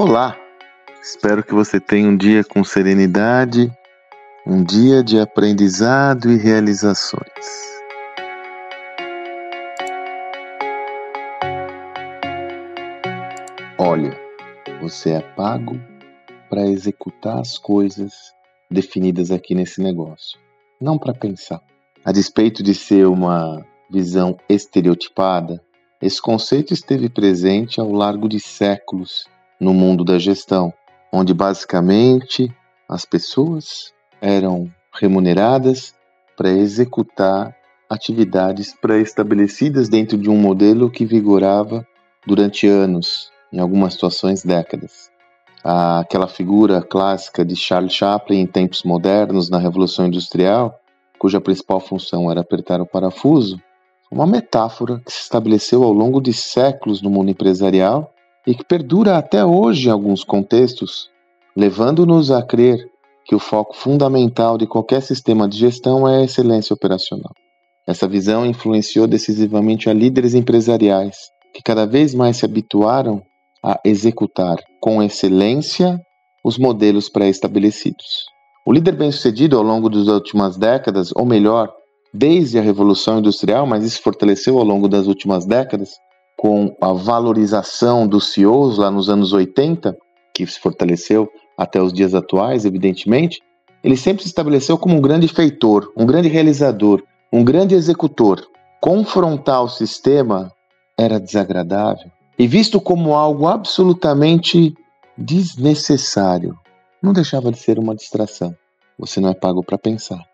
Olá! Espero que você tenha um dia com serenidade, um dia de aprendizado e realizações. Olha, você é pago para executar as coisas definidas aqui nesse negócio, não para pensar. A despeito de ser uma visão estereotipada, esse conceito esteve presente ao largo de séculos no mundo da gestão, onde basicamente as pessoas eram remuneradas para executar atividades pré-estabelecidas dentro de um modelo que vigorava durante anos, em algumas situações décadas. Aquela figura clássica de Charles Chaplin em tempos modernos na Revolução Industrial, cuja principal função era apertar o parafuso, uma metáfora que se estabeleceu ao longo de séculos no mundo empresarial e que perdura até hoje em alguns contextos, levando-nos a crer que o foco fundamental de qualquer sistema de gestão é a excelência operacional. Essa visão influenciou decisivamente a líderes empresariais, que cada vez mais se habituaram a executar com excelência os modelos pré-estabelecidos. O líder bem-sucedido ao longo das últimas décadas, ou melhor, desde a Revolução Industrial, mas isso fortaleceu ao longo das últimas décadas, com a valorização dos CEOs lá nos anos 80, que se fortaleceu até os dias atuais, evidentemente, ele sempre se estabeleceu como um grande feitor, um grande realizador, um grande executor. Confrontar o sistema era desagradável e visto como algo absolutamente desnecessário. Não deixava de ser uma distração. Você não é pago para pensar.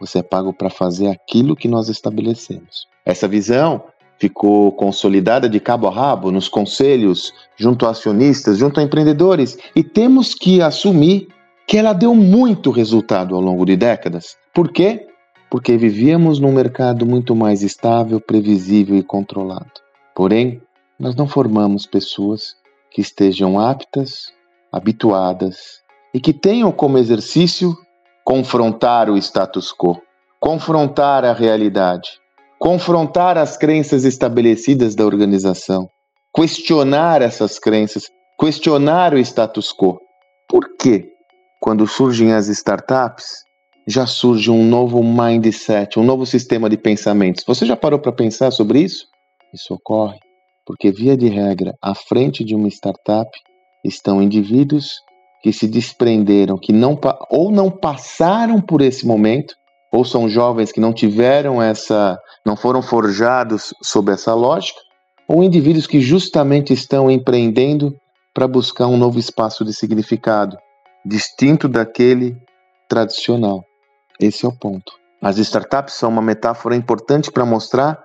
Você é pago para fazer aquilo que nós estabelecemos. Essa visão ficou consolidada de cabo a rabo nos conselhos, junto a acionistas, junto a empreendedores, e temos que assumir que ela deu muito resultado ao longo de décadas. Por quê? Porque vivíamos num mercado muito mais estável, previsível e controlado. Porém, nós não formamos pessoas que estejam aptas, habituadas e que tenham como exercício confrontar o status quo, confrontar a realidade, confrontar as crenças estabelecidas da organização, questionar essas crenças, questionar o status quo. Por quê? Quando surgem as startups, já surge um novo mindset, um novo sistema de pensamentos. Você já parou para pensar sobre isso? Isso ocorre porque, via de regra, à frente de uma startup estão indivíduos que se desprenderam, que não ou não passaram por esse momento ou são jovens que não tiveram essa, não foram forjados sob essa lógica, ou indivíduos que justamente estão empreendendo para buscar um novo espaço de significado, distinto daquele tradicional. Esse é o ponto. As startups são uma metáfora importante para mostrar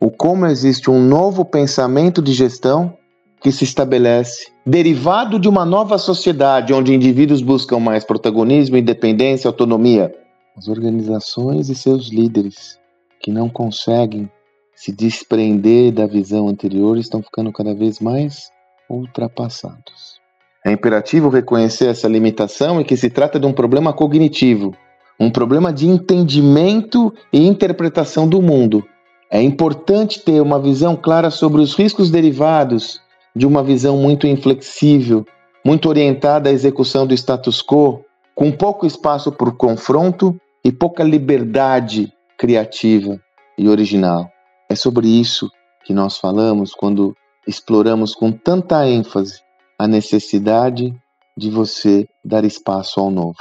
o como existe um novo pensamento de gestão que se estabelece, derivado de uma nova sociedade onde indivíduos buscam mais protagonismo, independência, autonomia as organizações e seus líderes que não conseguem se desprender da visão anterior estão ficando cada vez mais ultrapassados. É imperativo reconhecer essa limitação e que se trata de um problema cognitivo, um problema de entendimento e interpretação do mundo. É importante ter uma visão clara sobre os riscos derivados de uma visão muito inflexível, muito orientada à execução do status quo, com pouco espaço por confronto e pouca liberdade criativa e original. É sobre isso que nós falamos quando exploramos com tanta ênfase a necessidade de você dar espaço ao novo,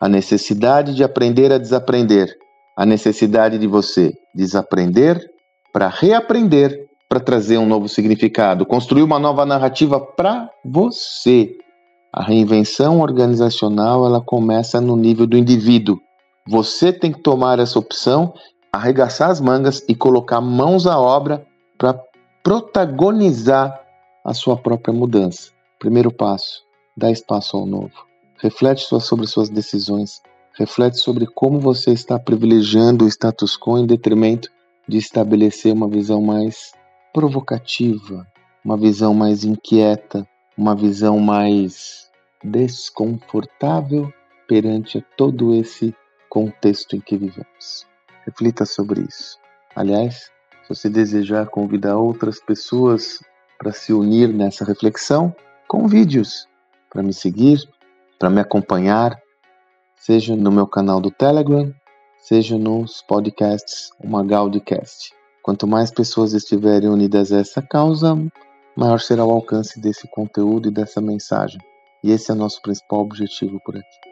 a necessidade de aprender a desaprender, a necessidade de você desaprender para reaprender, para trazer um novo significado, construir uma nova narrativa para você. A reinvenção organizacional ela começa no nível do indivíduo, você tem que tomar essa opção, arregaçar as mangas e colocar mãos à obra para protagonizar a sua própria mudança. Primeiro passo: dá espaço ao novo. Reflete sobre suas decisões. Reflete sobre como você está privilegiando o status quo em detrimento de estabelecer uma visão mais provocativa, uma visão mais inquieta, uma visão mais desconfortável perante todo esse contexto em que vivemos. Reflita sobre isso. Aliás, se você desejar convidar outras pessoas para se unir nessa reflexão, convide-os. para me seguir, para me acompanhar, seja no meu canal do Telegram, seja nos podcasts, o Magaldcast. Quanto mais pessoas estiverem unidas a essa causa, maior será o alcance desse conteúdo e dessa mensagem. E esse é o nosso principal objetivo por aqui.